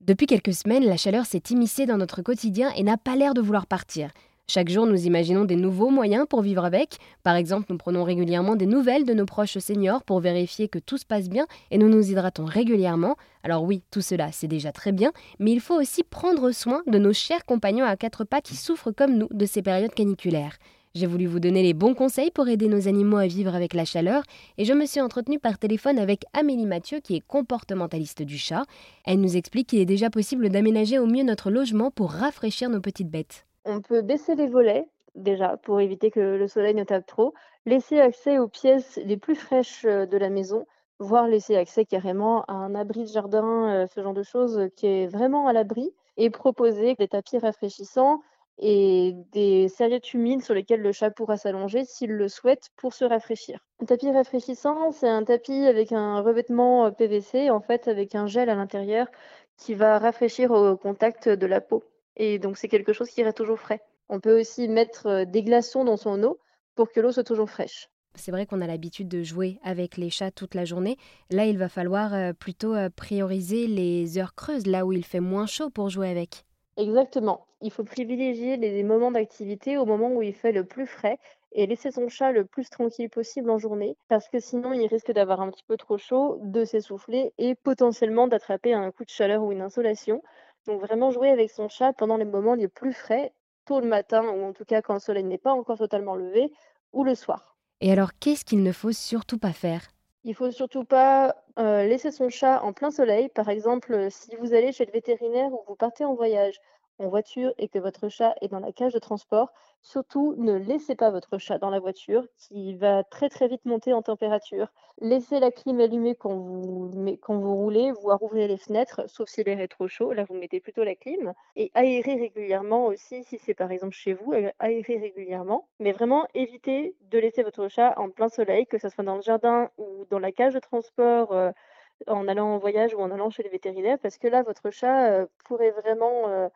Depuis quelques semaines, la chaleur s'est immiscée dans notre quotidien et n'a pas l'air de vouloir partir. Chaque jour, nous imaginons des nouveaux moyens pour vivre avec. Par exemple, nous prenons régulièrement des nouvelles de nos proches seniors pour vérifier que tout se passe bien et nous nous hydratons régulièrement. Alors oui, tout cela, c'est déjà très bien, mais il faut aussi prendre soin de nos chers compagnons à quatre pas qui souffrent comme nous de ces périodes caniculaires. J'ai voulu vous donner les bons conseils pour aider nos animaux à vivre avec la chaleur et je me suis entretenue par téléphone avec Amélie Mathieu qui est comportementaliste du chat. Elle nous explique qu'il est déjà possible d'aménager au mieux notre logement pour rafraîchir nos petites bêtes. On peut baisser les volets, déjà, pour éviter que le soleil ne tape trop, laisser accès aux pièces les plus fraîches euh, de la maison, voire laisser accès carrément à un abri de jardin, euh, ce genre de choses qui est vraiment à l'abri, et proposer des tapis rafraîchissants et des serviettes humides sur lesquelles le chat pourra s'allonger s'il le souhaite pour se rafraîchir. Un tapis rafraîchissant, c'est un tapis avec un revêtement euh, PVC, en fait, avec un gel à l'intérieur qui va rafraîchir au contact de la peau et donc c'est quelque chose qui reste toujours frais. On peut aussi mettre euh, des glaçons dans son eau pour que l'eau soit toujours fraîche. C'est vrai qu'on a l'habitude de jouer avec les chats toute la journée. Là, il va falloir euh, plutôt prioriser les heures creuses, là où il fait moins chaud pour jouer avec. Exactement. Il faut privilégier les moments d'activité au moment où il fait le plus frais et laisser son chat le plus tranquille possible en journée parce que sinon il risque d'avoir un petit peu trop chaud, de s'essouffler et potentiellement d'attraper un coup de chaleur ou une insolation. Donc vraiment jouer avec son chat pendant les moments les plus frais, tôt le matin ou en tout cas quand le soleil n'est pas encore totalement levé, ou le soir. Et alors qu'est-ce qu'il ne faut surtout pas faire? Il faut surtout pas laisser son chat en plein soleil. Par exemple, si vous allez chez le vétérinaire ou vous partez en voyage, en voiture et que votre chat est dans la cage de transport, surtout ne laissez pas votre chat dans la voiture qui va très très vite monter en température. Laissez la clim allumée quand vous, roulez, voire ouvrez les fenêtres, sauf si l'air est trop chaud, là vous mettez plutôt la clim. Et aérez régulièrement aussi, si c'est par exemple chez vous, aérez régulièrement. Mais vraiment évitez de laisser votre chat en plein soleil, que ce soit dans le jardin ou dans la cage de transport. Euh, en allant en voyage ou en allant chez le vétérinaire, parce que là, votre chat euh, pourrait vraiment euh,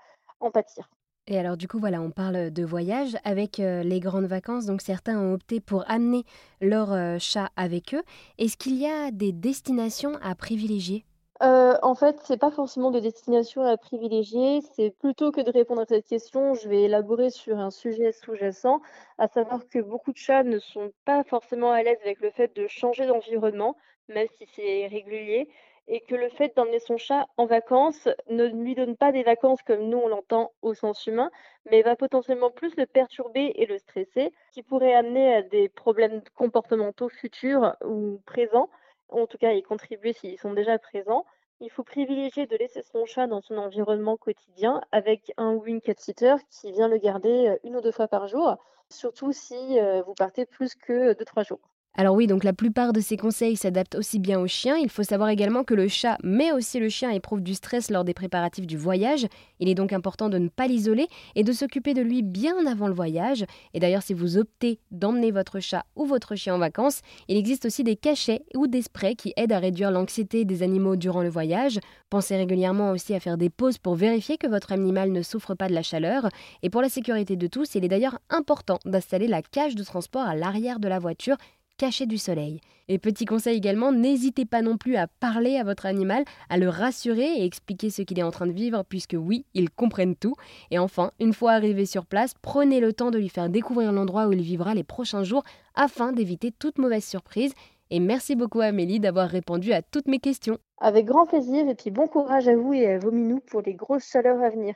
et alors du coup voilà, on parle de voyage avec euh, les grandes vacances. Donc certains ont opté pour amener leur euh, chat avec eux. Est-ce qu'il y a des destinations à privilégier? Euh, en fait, c'est pas forcément de destination à privilégier. C'est plutôt que de répondre à cette question, je vais élaborer sur un sujet sous-jacent, à savoir que beaucoup de chats ne sont pas forcément à l'aise avec le fait de changer d'environnement, même si c'est régulier et que le fait d'emmener son chat en vacances ne lui donne pas des vacances comme nous on l'entend au sens humain, mais va potentiellement plus le perturber et le stresser, qui pourrait amener à des problèmes comportementaux futurs ou présents, en tout cas y contribuer s'ils sont déjà présents. Il faut privilégier de laisser son chat dans son environnement quotidien avec un wing cat sitter qui vient le garder euh, une ou deux fois par jour, surtout si euh, vous partez plus que deux trois jours. Alors oui, donc la plupart de ces conseils s'adaptent aussi bien aux chiens. Il faut savoir également que le chat, mais aussi le chien, éprouve du stress lors des préparatifs du voyage. Il est donc important de ne pas l'isoler et de s'occuper de lui bien avant le voyage. Et d'ailleurs, si vous optez d'emmener votre chat ou votre chien en vacances, il existe aussi des cachets ou des sprays qui aident à réduire l'anxiété des animaux durant le voyage. Pensez régulièrement aussi à faire des pauses pour vérifier que votre animal ne souffre pas de la chaleur. Et pour la sécurité de tous, il est d'ailleurs important d'installer la cage de transport à l'arrière de la voiture caché du soleil. Et petit conseil également, n'hésitez pas non plus à parler à votre animal, à le rassurer et expliquer ce qu'il est en train de vivre, puisque oui, ils comprennent tout. Et enfin, une fois arrivé sur place, prenez le temps de lui faire découvrir l'endroit où il vivra les prochains jours afin d'éviter toute mauvaise surprise. Et merci beaucoup Amélie d'avoir répondu à toutes mes questions. Avec grand plaisir et puis bon courage à vous et à vos minous pour les grosses chaleurs à venir.